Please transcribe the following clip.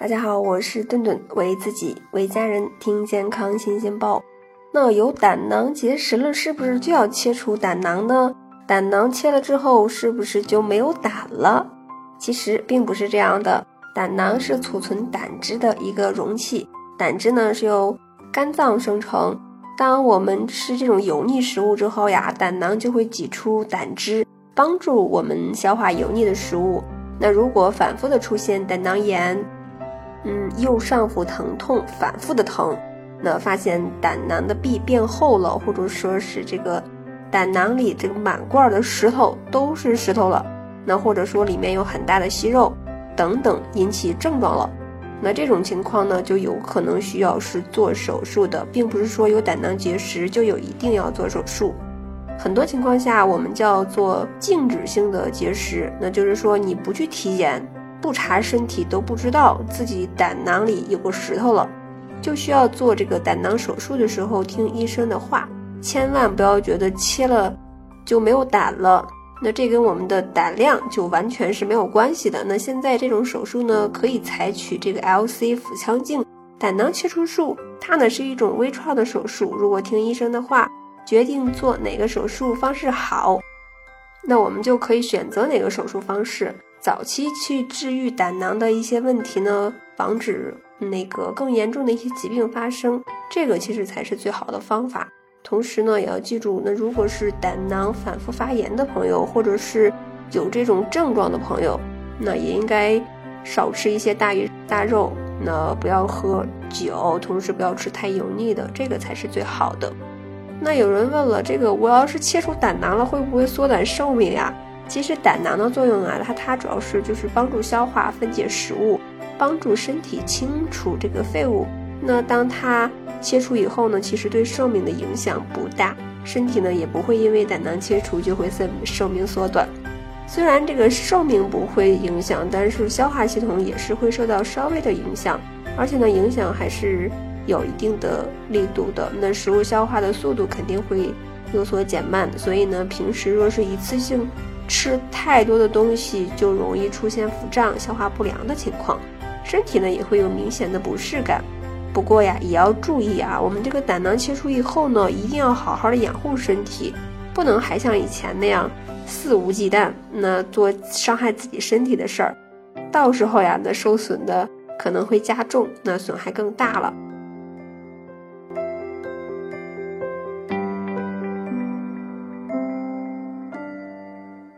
大家好，我是顿顿，为自己为家人听健康新鲜报。那有胆囊结石了，是不是就要切除胆囊呢？胆囊切了之后，是不是就没有胆了？其实并不是这样的。胆囊是储存胆汁的一个容器，胆汁呢是由肝脏生成。当我们吃这种油腻食物之后呀，胆囊就会挤出胆汁，帮助我们消化油腻的食物。那如果反复的出现胆囊炎，嗯，右上腹疼痛，反复的疼，那发现胆囊的壁变厚了，或者说是这个胆囊里这个满罐的石头都是石头了，那或者说里面有很大的息肉等等引起症状了，那这种情况呢就有可能需要是做手术的，并不是说有胆囊结石就有一定要做手术，很多情况下我们叫做静止性的结石，那就是说你不去体检。不查身体都不知道自己胆囊里有个石头了，就需要做这个胆囊手术的时候听医生的话，千万不要觉得切了就没有胆了，那这跟我们的胆量就完全是没有关系的。那现在这种手术呢，可以采取这个 LC 腹腔镜胆囊切除术，它呢是一种微创的手术。如果听医生的话，决定做哪个手术方式好，那我们就可以选择哪个手术方式。早期去治愈胆囊的一些问题呢，防止那个更严重的一些疾病发生，这个其实才是最好的方法。同时呢，也要记住，那如果是胆囊反复发炎的朋友，或者是有这种症状的朋友，那也应该少吃一些大鱼大肉，那不要喝酒，同时不要吃太油腻的，这个才是最好的。那有人问了，这个我要是切除胆囊了，会不会缩短寿命呀？其实胆囊的作用啊，它它主要是就是帮助消化分解食物，帮助身体清除这个废物。那当它切除以后呢，其实对寿命的影响不大，身体呢也不会因为胆囊切除就会寿寿命缩短。虽然这个寿命不会影响，但是消化系统也是会受到稍微的影响，而且呢影响还是有一定的力度的。那食物消化的速度肯定会有所减慢，所以呢平时若是一次性。吃太多的东西就容易出现腹胀、消化不良的情况，身体呢也会有明显的不适感。不过呀，也要注意啊，我们这个胆囊切除以后呢，一定要好好的养护身体，不能还像以前那样肆无忌惮，那做伤害自己身体的事儿。到时候呀，那受损的可能会加重，那损害更大了。